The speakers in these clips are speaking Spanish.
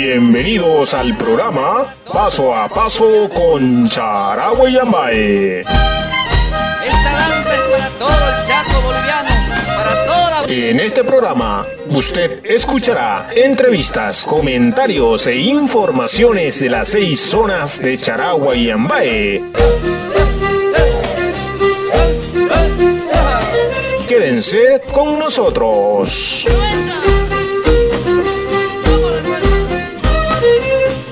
Bienvenidos al programa Paso a Paso con Charagua y Yambae. Esta danza es para todo el Chaco boliviano, para toda... En este programa usted escuchará entrevistas, comentarios e informaciones de las seis zonas de Charagua y Ambae. Quédense con nosotros.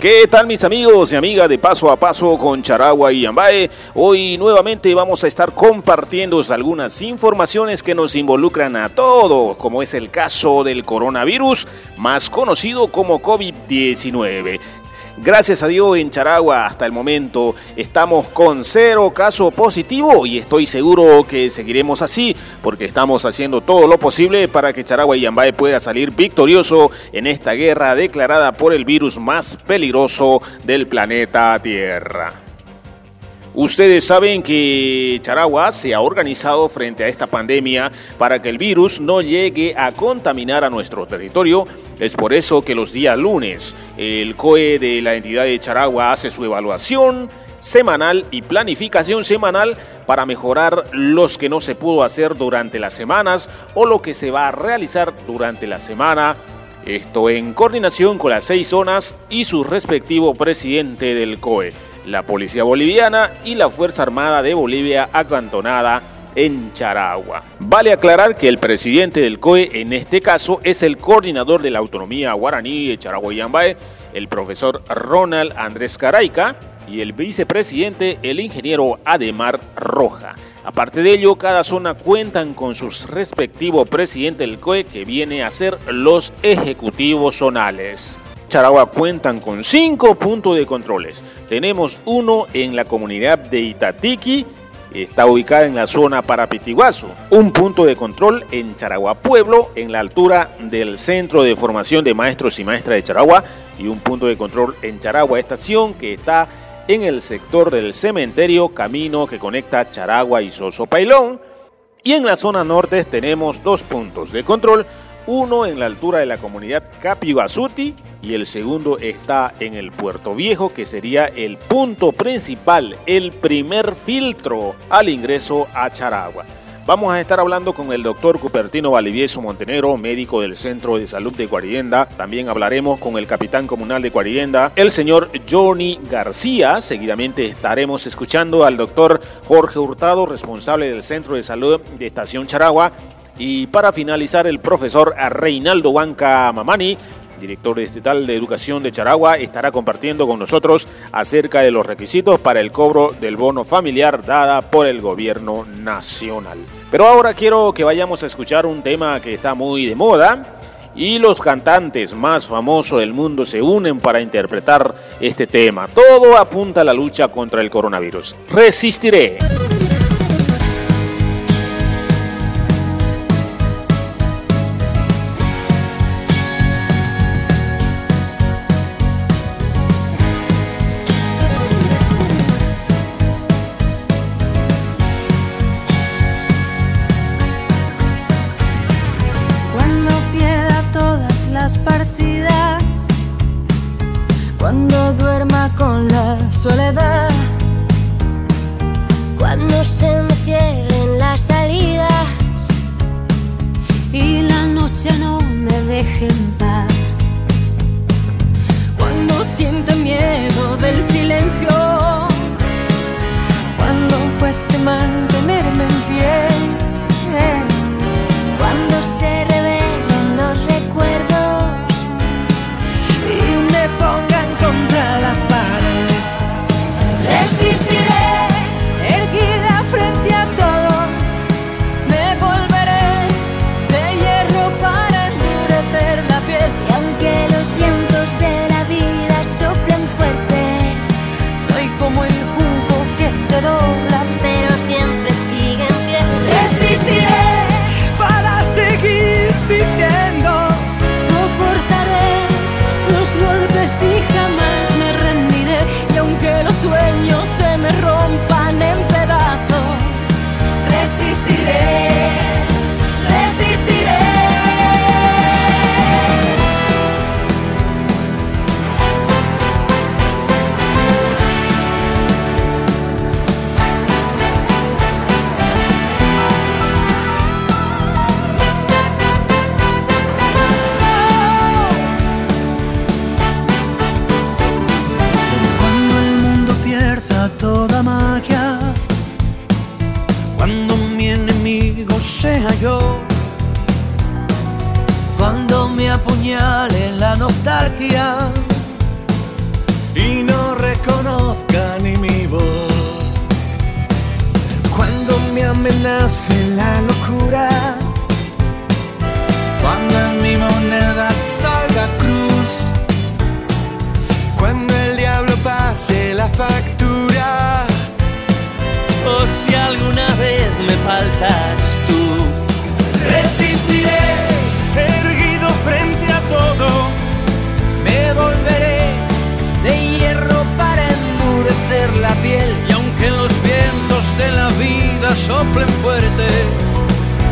¿Qué tal mis amigos y amigas de Paso a Paso con Charagua y Ambae? Hoy nuevamente vamos a estar compartiendo algunas informaciones que nos involucran a todos, como es el caso del coronavirus, más conocido como COVID-19. Gracias a Dios en Charagua hasta el momento estamos con cero caso positivo y estoy seguro que seguiremos así porque estamos haciendo todo lo posible para que Charagua y Yambae pueda salir victorioso en esta guerra declarada por el virus más peligroso del planeta Tierra. Ustedes saben que Charagua se ha organizado frente a esta pandemia para que el virus no llegue a contaminar a nuestro territorio. Es por eso que los días lunes el COE de la entidad de Charagua hace su evaluación semanal y planificación semanal para mejorar los que no se pudo hacer durante las semanas o lo que se va a realizar durante la semana. Esto en coordinación con las seis zonas y su respectivo presidente del COE la Policía Boliviana y la Fuerza Armada de Bolivia acantonada en Charagua. Vale aclarar que el presidente del COE en este caso es el coordinador de la autonomía guaraní de Charagua y Yambae, el profesor Ronald Andrés Caraica, y el vicepresidente, el ingeniero Ademar Roja. Aparte de ello, cada zona cuentan con sus respectivos presidentes del COE que viene a ser los ejecutivos zonales. Charagua cuentan con cinco puntos de controles. Tenemos uno en la comunidad de Itatiqui, está ubicada en la zona Parapitiguazo. Un punto de control en Charagua Pueblo, en la altura del Centro de Formación de Maestros y Maestras de Charagua. Y un punto de control en Charagua Estación, que está en el sector del cementerio, camino que conecta Charagua y Soso Pailón. Y en la zona norte tenemos dos puntos de control uno en la altura de la comunidad Capibasuti y el segundo está en el Puerto Viejo, que sería el punto principal, el primer filtro al ingreso a Charagua. Vamos a estar hablando con el doctor Cupertino Valivieso Montenegro, médico del Centro de Salud de Guarienda. También hablaremos con el capitán comunal de Guarienda, el señor Johnny García. Seguidamente estaremos escuchando al doctor Jorge Hurtado, responsable del Centro de Salud de Estación Charagua. Y para finalizar, el profesor Reinaldo Huanca Mamani, director estatal de educación de Charagua, estará compartiendo con nosotros acerca de los requisitos para el cobro del bono familiar dada por el gobierno nacional. Pero ahora quiero que vayamos a escuchar un tema que está muy de moda. Y los cantantes más famosos del mundo se unen para interpretar este tema. Todo apunta a la lucha contra el coronavirus. Resistiré.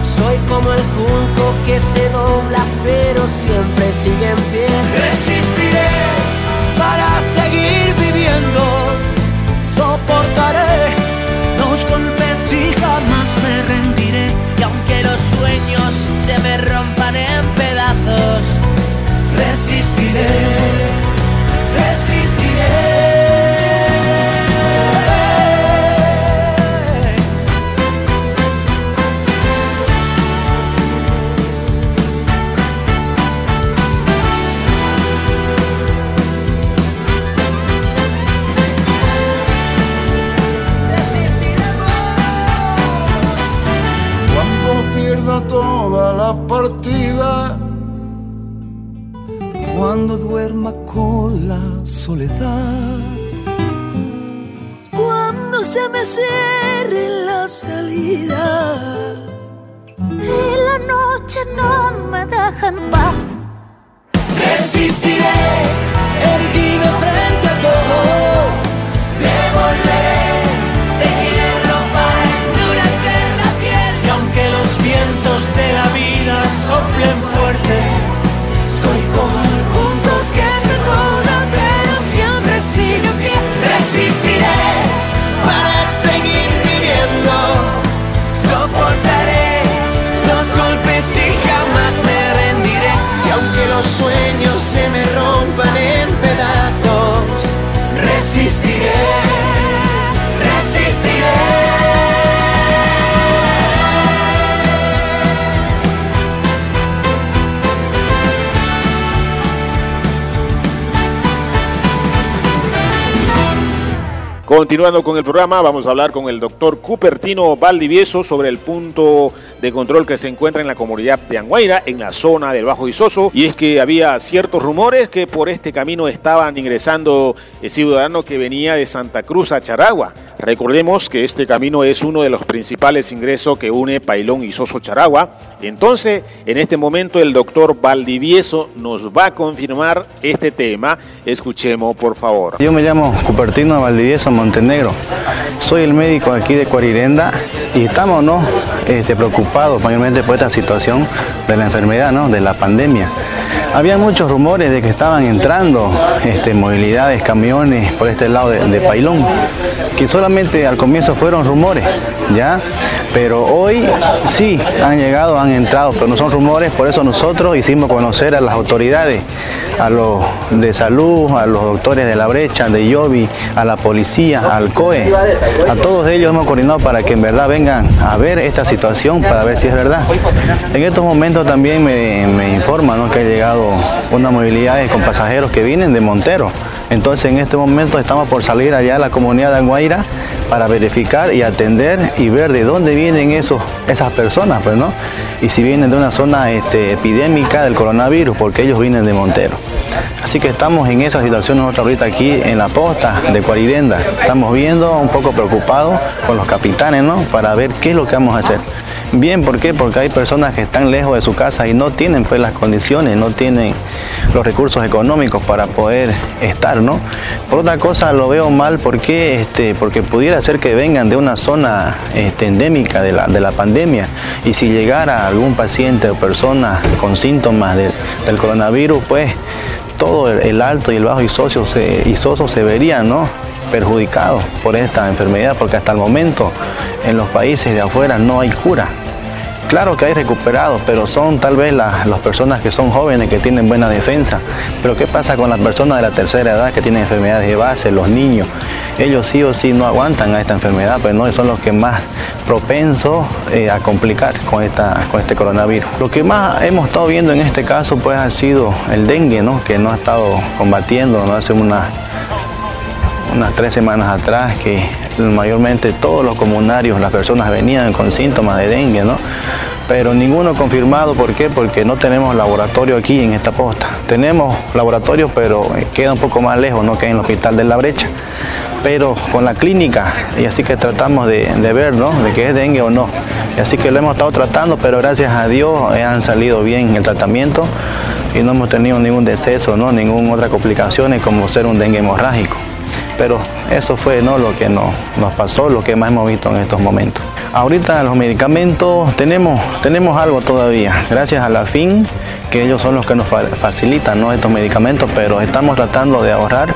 Soy como el junco que se dobla pero siempre sigue en pie. Toda la partida, Cuando duerma con la soledad. Cuando se me cierre la salida y la noche no me deja en paz. Resistiré, erguido frente Continuando con el programa, vamos a hablar con el doctor Cupertino Valdivieso sobre el punto de control que se encuentra en la comunidad de Anguaira, en la zona del Bajo Isoso. Y es que había ciertos rumores que por este camino estaban ingresando el ciudadano que venía de Santa Cruz a Charagua. Recordemos que este camino es uno de los principales ingresos que une Pailón y Soso Charagua. Entonces, en este momento el doctor Valdivieso nos va a confirmar este tema. Escuchemos, por favor. Yo me llamo Cupertino Valdivieso Montenegro. Soy el médico aquí de Cuarirenda y estamos ¿no? este, preocupados mayormente por esta situación de la enfermedad, ¿no? de la pandemia. Había muchos rumores de que estaban entrando este, movilidades, camiones por este lado de, de Pailón, que solamente al comienzo fueron rumores, ¿ya? Pero hoy sí han llegado, han entrado, pero no son rumores, por eso nosotros hicimos conocer a las autoridades, a los de salud, a los doctores de la brecha, de Yobi, a la policía, al COE, a todos ellos hemos coordinado para que en verdad vengan a ver esta situación, para ver si es verdad. En estos momentos también me, me informan ¿no? que ha llegado una movilidad con pasajeros que vienen de Montero. Entonces en este momento estamos por salir allá a la comunidad de Anguaira para verificar y atender y ver de dónde vienen esos, esas personas, pues, ¿no? Y si vienen de una zona este, epidémica del coronavirus, porque ellos vienen de Montero. Así que estamos en esa situación nosotros ahorita aquí en la posta de Cuarirenda. Estamos viendo un poco preocupados con los capitanes, ¿no? Para ver qué es lo que vamos a hacer. Bien, ¿por qué? Porque hay personas que están lejos de su casa y no tienen pues las condiciones, no tienen los recursos económicos para poder estar, ¿no? Por otra cosa lo veo mal porque, este, porque pudiera ser que vengan de una zona este, endémica de la, de la pandemia y si llegara algún paciente o persona con síntomas del, del coronavirus, pues todo el, alto y el bajo isoso se, isoso se verían, ¿no? perjudicados por esta enfermedad porque hasta el momento en los países de afuera no hay cura. Claro que hay recuperados, pero son tal vez las, las personas que son jóvenes, que tienen buena defensa. Pero ¿qué pasa con las personas de la tercera edad que tienen enfermedades de base, los niños? ellos sí o sí no aguantan a esta enfermedad, pues no son los que más propensos eh, a complicar con, esta, con este coronavirus. Lo que más hemos estado viendo en este caso pues ha sido el dengue, ¿no? que no ha estado combatiendo, hace una, unas tres semanas atrás que mayormente todos los comunarios, las personas venían con síntomas de dengue, ¿no? pero ninguno confirmado. ¿Por qué? Porque no tenemos laboratorio aquí en esta posta. Tenemos laboratorio, pero queda un poco más lejos, no queda en el hospital de la brecha. Pero con la clínica, y así que tratamos de, ver, ¿no? De que es dengue o no. Y así que lo hemos estado tratando, pero gracias a Dios han salido bien el tratamiento y no hemos tenido ningún deceso, ¿no? Ninguna otra complicación como ser un dengue hemorrágico. Pero eso fue ¿no? lo que nos, nos pasó, lo que más hemos visto en estos momentos. Ahorita los medicamentos tenemos, tenemos algo todavía, gracias a la FIN, que ellos son los que nos facilitan estos medicamentos, pero estamos tratando de ahorrar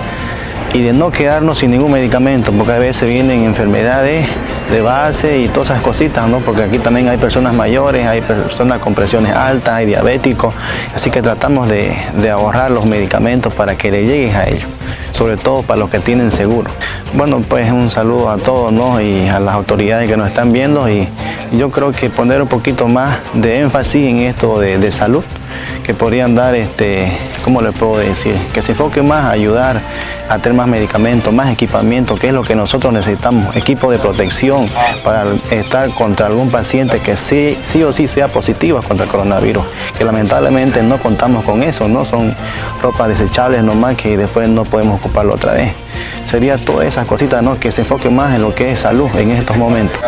y de no quedarnos sin ningún medicamento, porque a veces vienen enfermedades de base y todas esas cositas, ¿no? porque aquí también hay personas mayores, hay personas con presiones altas, hay diabéticos, así que tratamos de, ahorrar los medicamentos para que le lleguen a ellos sobre todo para los que tienen seguro. Bueno, pues un saludo a todos ¿no? y a las autoridades que nos están viendo y yo creo que poner un poquito más de énfasis en esto de, salud, que podrían dar, este, ¿cómo le puedo decir? Que se enfoque más a ayudar a tener más medicamentos, más equipamiento, que es lo que nosotros necesitamos, equipo de protección para estar contra algún paciente que sí, sí o sí sea positivo contra el coronavirus, que lamentablemente no contamos con eso, no son ropas desechables nomás que después no podemos ocuparlo otra vez. Sería todas esas cositas, ¿no? Que se enfoque más en lo que es salud en estos momentos.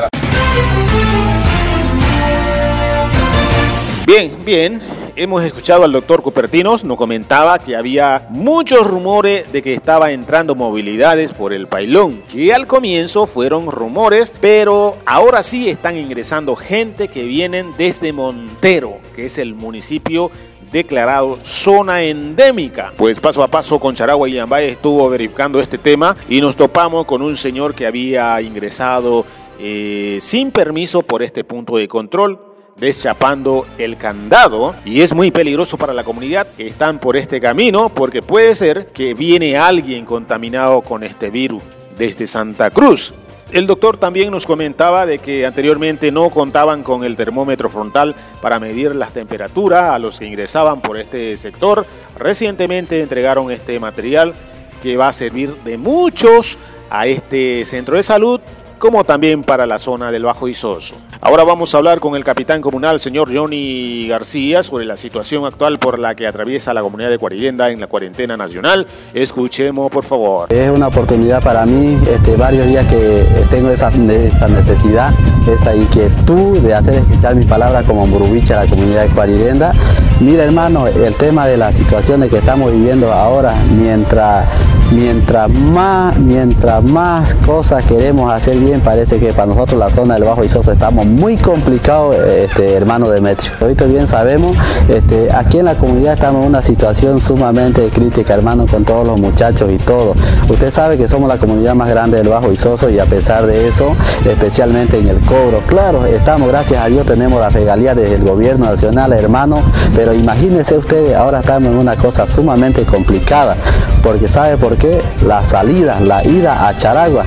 Bien, bien. Hemos escuchado al doctor Cupertinos, nos comentaba que había muchos rumores de que estaba entrando movilidades por el pailón, que al comienzo fueron rumores, pero ahora sí están ingresando gente que vienen desde Montero, que es el municipio declarado zona endémica. Pues paso a paso con Charagua y Yambay estuvo verificando este tema y nos topamos con un señor que había ingresado eh, sin permiso por este punto de control deschapando el candado y es muy peligroso para la comunidad que están por este camino porque puede ser que viene alguien contaminado con este virus desde Santa Cruz. El doctor también nos comentaba de que anteriormente no contaban con el termómetro frontal para medir las temperaturas a los que ingresaban por este sector. Recientemente entregaron este material que va a servir de muchos a este centro de salud como también para la zona del Bajo Isoso. Ahora vamos a hablar con el capitán comunal, señor Johnny García, sobre la situación actual por la que atraviesa la comunidad de Cuarirenda en la cuarentena nacional. Escuchemos, por favor. Es una oportunidad para mí, este, varios días que tengo esa, necesidad, esa inquietud de hacer escuchar mi palabra como murubicha a la comunidad de Cuarirenda. Mira, hermano, el tema de la situación de que estamos viviendo ahora, mientras mientras más, mientras más cosas queremos hacer bien, parece que para nosotros la zona del Bajo Isoso estamos muy complicados, este, hermano Demetrio. Ahorita bien sabemos, este, aquí en la comunidad estamos en una situación sumamente crítica, hermano, con todos los muchachos y todo. Usted sabe que somos la comunidad más grande del Bajo Isoso y a pesar de eso, especialmente en el cobro, claro, estamos, gracias a Dios, tenemos la regalía del gobierno nacional, hermano, pero imagínense ustedes, ahora estamos en una cosa sumamente complicada, porque ¿sabe por qué? La salida, la ida a Charagua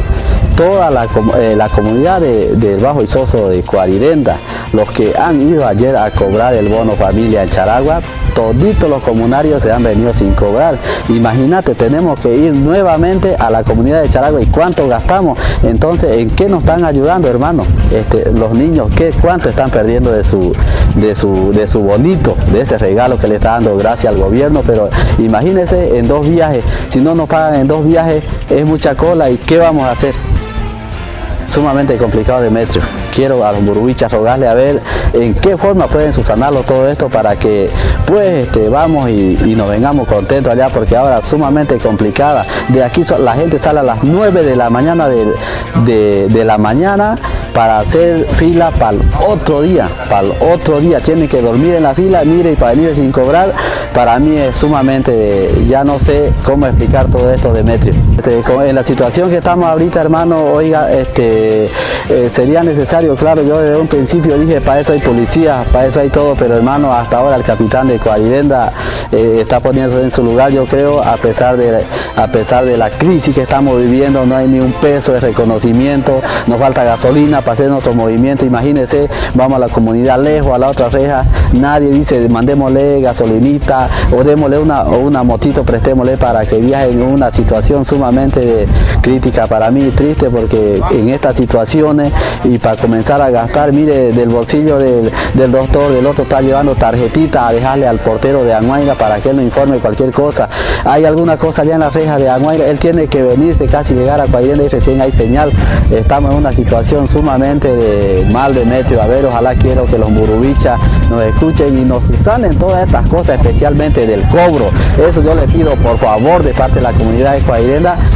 toda la, eh, comunidad del Bajo Isoso de Cuarirenda, los que han ido ayer a cobrar el bono familia en Charagua, toditos los comunarios se han venido sin cobrar. Imagínate, tenemos que ir nuevamente a la comunidad de Charagua y cuánto gastamos. Entonces, ¿en qué nos están ayudando, hermano? Este, los niños, ¿qué, ¿cuánto están perdiendo de su, de, su, de su bonito, de ese regalo que le está dando gracias al gobierno? Pero imagínense en dos viajes, si no nos pagan en dos viajes, es mucha cola y ¿qué vamos a hacer? Sumamente complicado Demetrio. Quiero a los burbuichas rogarle a ver en qué forma pueden subsanarlo todo esto para que pues este, vamos y, nos vengamos contentos allá porque ahora sumamente complicada. De aquí la gente sale a las 9 de la mañana de, de la mañana para hacer fila para el otro día, para el otro día. Tienen que dormir en la fila, mire, y para venir sin cobrar, para mí es sumamente, ya no sé cómo explicar todo esto, Demetrio. Este, en la situación que estamos ahorita, hermano, oiga, este, eh, sería necesario, claro, yo desde un principio dije, para eso hay policía, para eso hay todo, pero hermano, hasta ahora el capitán de Coarirenda eh, está poniéndose en su lugar, yo creo, a pesar, de, a pesar de la crisis que estamos viviendo, no hay ni un peso de reconocimiento, nos falta gasolina para hacer nuestro movimiento, imagínense, vamos a la comunidad lejos, a la otra reja, nadie dice, mandémosle gasolinita o démosle una, una motito, prestémosle para que viaje en una situación sumamente crítica para mí, triste, porque en estas situaciones y para comenzar a gastar, mire, del bolsillo del, doctor, del otro está llevando tarjetita a dejarle al portero de Anguaira para que él nos informe cualquier cosa. Hay alguna cosa allá en la reja de Anguaira, él tiene que venirse casi llegar a Cuairenda y recién hay señal. Estamos en una situación sumamente de mal de metro. A ver, ojalá quiero que los murubichas nos escuchen y nos sanen todas estas cosas, especialmente del cobro. Eso yo le pido por favor de parte de la comunidad de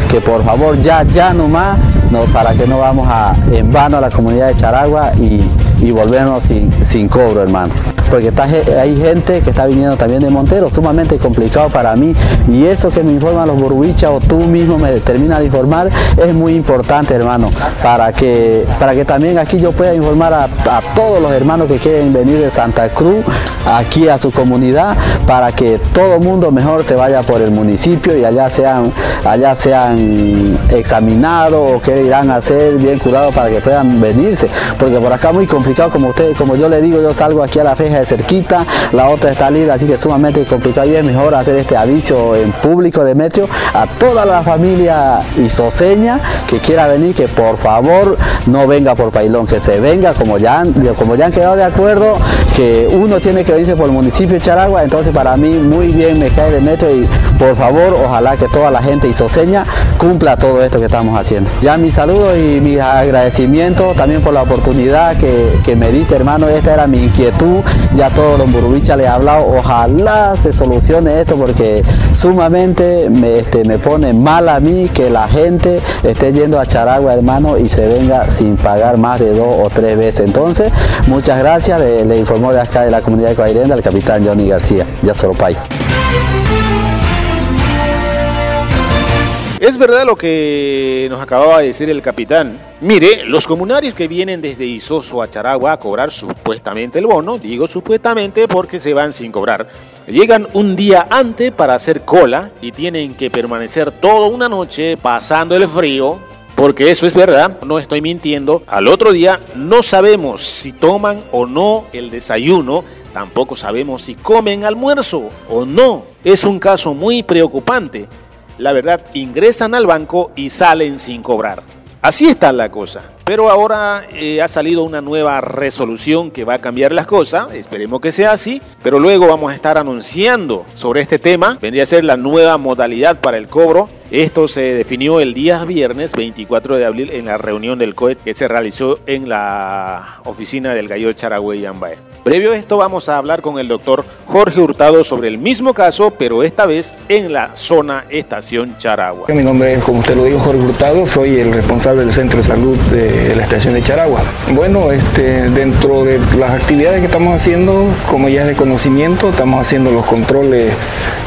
Que por favor ya, ya nomás, no, para que no vamos a, en vano a la comunidad de Charagua y, y volvernos sin, sin cobro, hermano porque está, hay gente que está viniendo también de Montero, sumamente complicado para mí y eso que me informan los burbuichas o tú mismo me terminas de informar es muy importante hermano, para que, para que también aquí yo pueda informar a, todos los hermanos que quieren venir de Santa Cruz aquí a su comunidad para que todo el mundo mejor se vaya por el municipio y allá sean, allá sean examinados o que irán a ser bien curados para que puedan venirse, porque por acá muy complicado como ustedes, como yo le digo, yo salgo aquí a la reja de cerquita, la otra está libre, así que es sumamente complicado. Y es mejor hacer este aviso en público de Meteo a toda la familia isoseña que quiera venir, que por favor no venga por Pailón, que se venga como ya han, como ya han quedado de acuerdo, que uno tiene que venirse por el municipio de Charagua, entonces para mí muy bien me cae de Meteo y por favor ojalá que toda la gente isoseña cumpla todo esto que estamos haciendo. Ya mis saludos y mis agradecimientos también por la oportunidad que, que me diste hermano, esta era mi inquietud ya todos los burubichas le he hablado, ojalá se solucione esto porque sumamente me, este, me pone mal a mí que la gente esté yendo a Charagua, hermano, y se venga sin pagar más de dos o tres veces. Entonces, muchas gracias, le, informó de acá de la comunidad de Coairenda el capitán Johnny García, ya Soropay. Es verdad lo que nos acababa de decir el capitán. Mire, los comunarios que vienen desde Isoso a Charagua a cobrar supuestamente el bono, digo supuestamente porque se van sin cobrar, llegan un día antes para hacer cola y tienen que permanecer toda una noche pasando el frío, porque eso es verdad, no estoy mintiendo. Al otro día no sabemos si toman o no el desayuno, tampoco sabemos si comen almuerzo o no. Es un caso muy preocupante la verdad, ingresan al banco y salen sin cobrar. Así está la cosa. Pero ahora eh, ha salido una nueva resolución que va a cambiar las cosas. Esperemos que sea así. Pero luego vamos a estar anunciando sobre este tema. Vendría a ser la nueva modalidad para el cobro. Esto se definió el día viernes 24 de abril en la reunión del COET que se realizó en la oficina del Gallo Charagüey Ambae. Previo a esto vamos a hablar con el doctor Jorge Hurtado sobre el mismo caso, pero esta vez en la zona estación Charagua. Mi nombre es, como usted lo dijo, Jorge Hurtado, soy el responsable del centro de salud de la estación de Charagua. Bueno, este, dentro de las actividades que estamos haciendo, como ya es de conocimiento, estamos haciendo los controles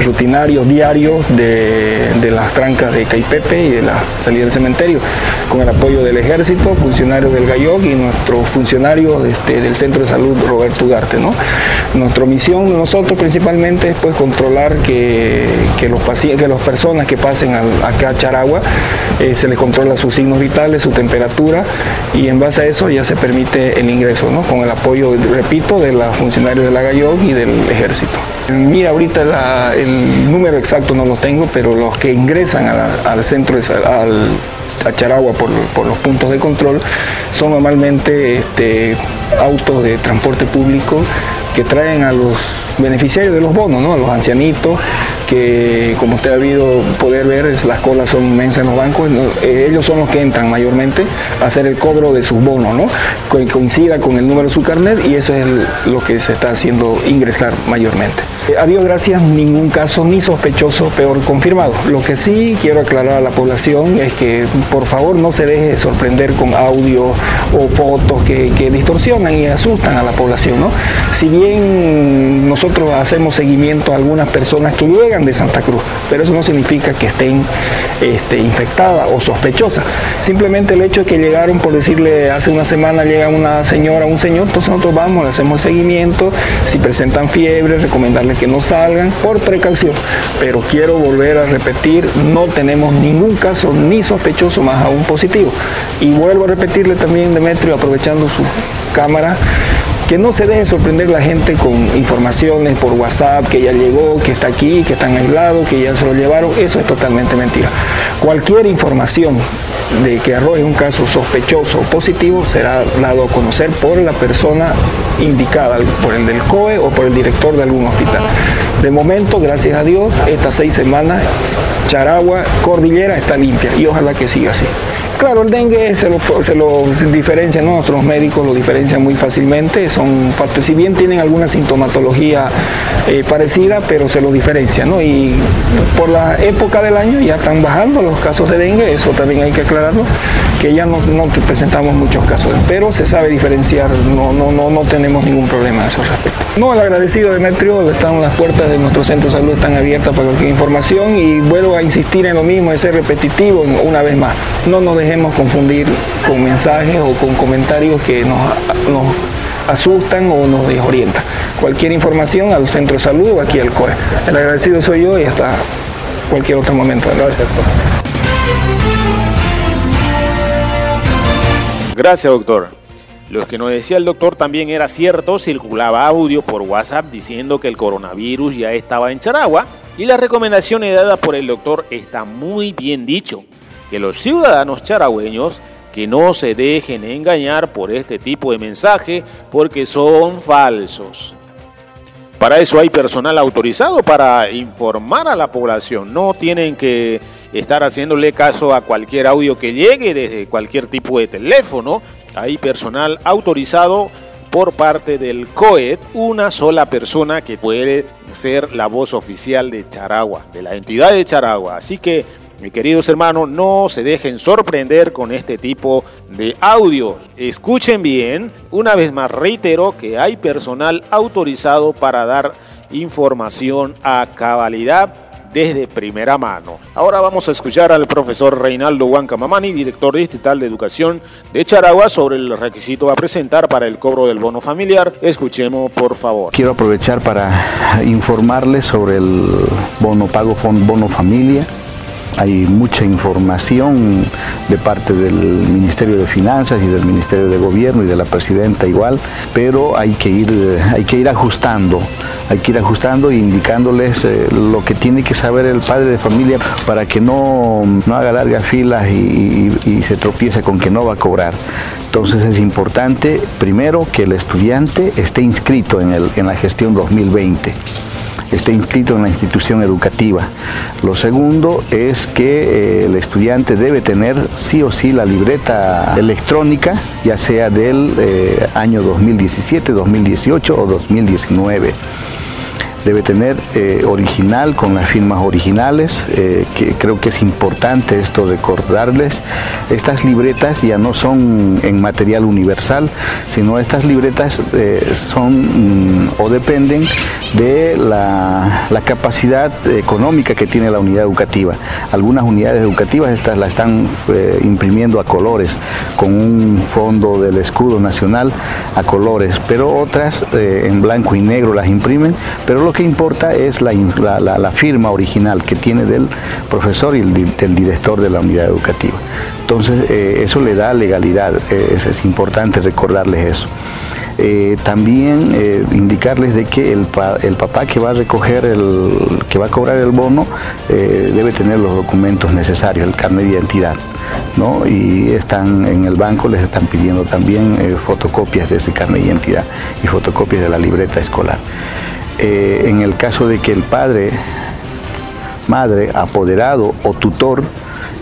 rutinarios diarios de, las trancas de Caipepe y de la salida del cementerio, con el apoyo del ejército, funcionarios del GAYOC y nuestros funcionarios este, del centro de salud Roberto ¿no? Nuestra misión nosotros principalmente es pues, controlar que, los pacientes, que las personas que pasen acá a Charagua eh, se les controla sus signos vitales, su temperatura y en base a eso ya se permite el ingreso, con el apoyo, repito, de los funcionarios de la GAYOG y del ejército. Mira, ahorita el número exacto no lo tengo, pero los que ingresan al centro, al, a Charagua por, los puntos de control son normalmente este, autos de transporte público que traen a los beneficiarios de los bonos, ¿no? a los ancianitos, que como usted ha habido poder ver, las colas son inmensas en los bancos, eh, ellos son los que entran mayormente a hacer el cobro de sus bonos, ¿no? que coincida con el número de su carnet y eso es lo que se está haciendo ingresar mayormente. Eh, a Dios gracias, ningún caso ni sospechoso peor confirmado. Lo que sí quiero aclarar a la población es que por favor no se deje sorprender con audio o fotos que, que distorsionan y asustan a la población. ¿no? Si bien nosotros hacemos seguimiento a algunas personas que llegan de Santa Cruz, pero eso no significa que estén este, infectadas o sospechosas. Simplemente el hecho de que llegaron, por decirle, hace una semana llega una señora, un señor, entonces nosotros vamos, le hacemos el seguimiento, si presentan fiebre, recomendarles que no salgan por precaución. Pero quiero volver a repetir, no tenemos ningún caso ni sospechoso, más aún positivo. Y vuelvo a repetirle también, Demetrio, aprovechando su cámara, que no se deje sorprender la gente con informaciones por WhatsApp, que ya llegó, que está aquí, que están aislados, que ya se lo llevaron, eso es totalmente mentira. Cualquier información de que arroje un caso sospechoso o positivo será dado a conocer por la persona indicada, por el del COE o por el director de algún hospital. De momento, gracias a Dios, estas seis semanas, Charagua, Cordillera está limpia y ojalá que siga así. Claro, el dengue se lo, se lo diferencian, ¿no? nuestros médicos lo diferencian muy fácilmente, son si bien tienen alguna sintomatología eh, parecida, pero se lo diferencian, ¿no? Y por la época del año ya están bajando los casos de dengue, eso también hay que aclararlo, que ya no, presentamos muchos casos, pero se sabe diferenciar, no, no, no, no tenemos ningún problema en ese respecto. No, el agradecido Demetrio, están las puertas de nuestro centro de salud están abiertas para cualquier información y vuelvo a insistir en lo mismo, de ser repetitivo una vez más. No nos dejemos confundir con mensajes o con comentarios que nos, nos asustan o nos desorientan. Cualquier información al centro de salud o aquí al COE. El agradecido soy yo y hasta cualquier otro momento. Gracias. Gracias, doctor. Lo que nos decía el doctor también era cierto, circulaba audio por WhatsApp diciendo que el coronavirus ya estaba en Charagua y las recomendaciones dadas por el doctor está muy bien dicho, que los ciudadanos charagüeños que no se dejen engañar por este tipo de mensaje porque son falsos. Para eso hay personal autorizado para informar a la población. No tienen que estar haciéndole caso a cualquier audio que llegue desde cualquier tipo de teléfono. Hay personal autorizado por parte del COED, una sola persona que puede ser la voz oficial de Charagua, de la entidad de Charagua. Así que queridos hermanos, no se dejen sorprender con este tipo de audios. Escuchen bien, una vez más reitero que hay personal autorizado para dar información a cabalidad desde primera mano. Ahora vamos a escuchar al profesor Reinaldo Huancamamani, director distrital de educación de Charagua, sobre el requisito a presentar para el cobro del bono familiar. Escuchemos, por favor. Quiero aprovechar para informarles sobre el bono pago bono familia hay mucha información de parte del Ministerio de Finanzas y del Ministerio de Gobierno y de la Presidenta igual, pero hay que ir, hay que ir ajustando, hay que ir ajustando e indicándoles eh, lo que tiene que saber el padre de familia para que no, haga largas filas y, y se tropiece con que no va a cobrar. Entonces es importante, primero, que el estudiante esté inscrito en, el, en la gestión 2020 esté inscrito en la institución educativa. Lo segundo es que eh, el estudiante debe tener sí o sí la libreta electrónica, ya sea del eh, año 2017, 2018 o 2019 debe tener eh, original con las firmas originales, eh, que creo que es importante esto recordarles. Estas libretas ya no son en material universal, sino estas libretas eh, son mm, o dependen de la, capacidad económica que tiene la unidad educativa. Algunas unidades educativas estas la están imprimiendo a colores, con un fondo del escudo nacional a colores, pero otras en blanco y negro las imprimen, pero lo que importa es la, firma original que tiene del profesor y el, del director de la unidad educativa. Entonces, eh, eso le da legalidad, eh, es, importante recordarles eso. Eh, también indicarles de que el, el, papá que va a recoger el, que va a cobrar el bono debe tener los documentos necesarios, el carnet de identidad. ¿no? Y están en el banco, les están pidiendo también fotocopias de ese carnet de identidad y fotocopias de la libreta escolar. Eh, en el caso de que el padre, madre, apoderado o tutor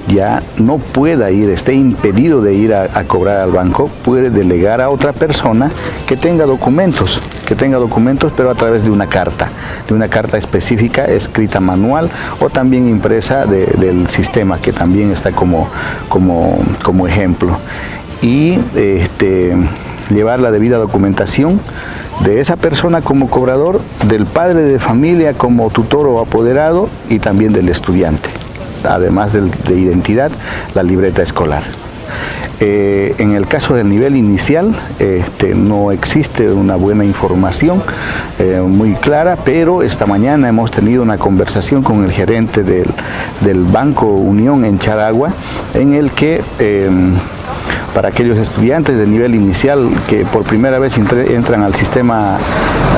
ya no pueda ir, esté impedido de ir a, cobrar al banco, puede delegar a otra persona que tenga documentos, que tenga documentos, pero a través de una carta, de una carta específica, escrita manual o también impresa del sistema, que también está como, como, como ejemplo. Y este, llevar la debida documentación de esa persona como cobrador, del padre de familia como tutor o apoderado y también del estudiante, además de identidad, la libreta escolar. Eh, en el caso del nivel inicial este, no existe una buena información eh, muy clara, pero esta mañana hemos tenido una conversación con el gerente del, Banco Unión en Charagua, en el que em, para aquellos estudiantes de nivel inicial que por primera vez entran al sistema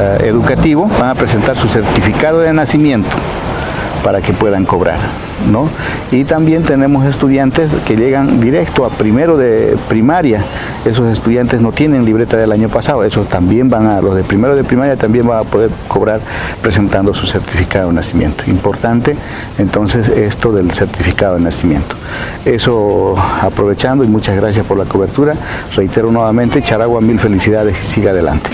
eh, educativo, van a presentar su certificado de nacimiento para que puedan cobrar. ¿no? Y también tenemos estudiantes que llegan directo a primero de primaria. Esos estudiantes no tienen libreta del año pasado, esos también van a, los de primero de primaria también van a poder cobrar presentando su certificado de nacimiento. Importante entonces esto del certificado de nacimiento. Eso aprovechando y muchas gracias por la cobertura. Reitero nuevamente, Charagua, mil felicidades y siga adelante.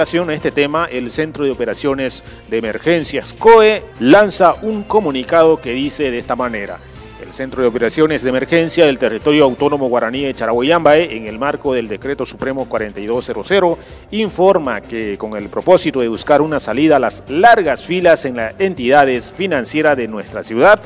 Relación a este tema, el Centro de Operaciones de Emergencias COE lanza un comunicado que dice de esta manera. El Centro de Operaciones de Emergencia del Territorio Autónomo Guaraní de Charaguayambae, en el marco del Decreto Supremo 4200, informa que con el propósito de buscar una salida a las largas filas en las entidades financieras de nuestra ciudad,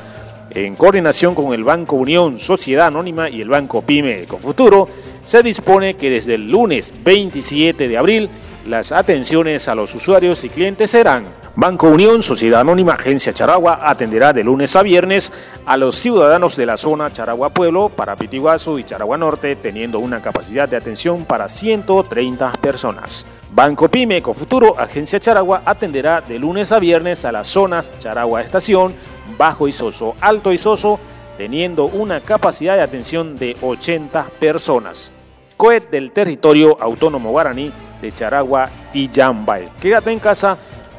en coordinación con el Banco Unión Sociedad Anónima y el Banco Pyme Ecofuturo, se dispone que desde el lunes 27 de abril las atenciones a los usuarios y clientes serán Banco Unión, Sociedad Anónima, Agencia Charagua, atenderá de lunes a viernes a los ciudadanos de la zona Charagua Pueblo, para Pitiguazo y Charagua Norte, teniendo una capacidad de atención para 130 personas. Banco Pyme Ecofuturo, Agencia Charagua, atenderá de lunes a viernes a las zonas Charagua Estación, Bajo Isoso, Alto Isoso, teniendo una capacidad de atención de 80 personas. COET del territorio autónomo guaraní de Charagua y Yambay. Quédate en casa,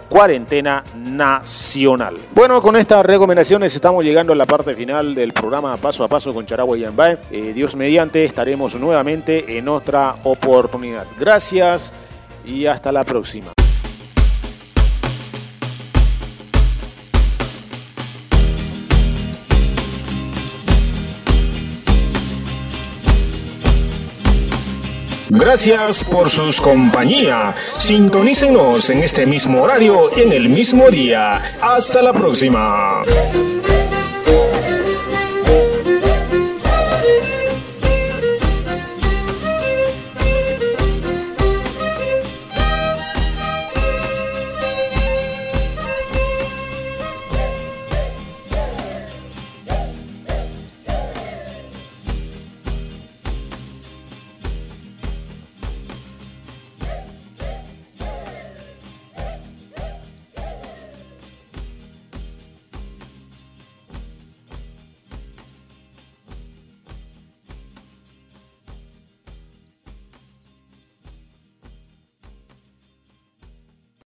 cuarentena nacional. Bueno, con estas recomendaciones estamos llegando a la parte final del programa Paso a Paso con Charagua y Yambay. Eh, Dios mediante, estaremos nuevamente en otra oportunidad. Gracias y hasta la próxima. Gracias por sus compañía. Sintonícenos en este mismo horario y en el mismo día. Hasta la próxima.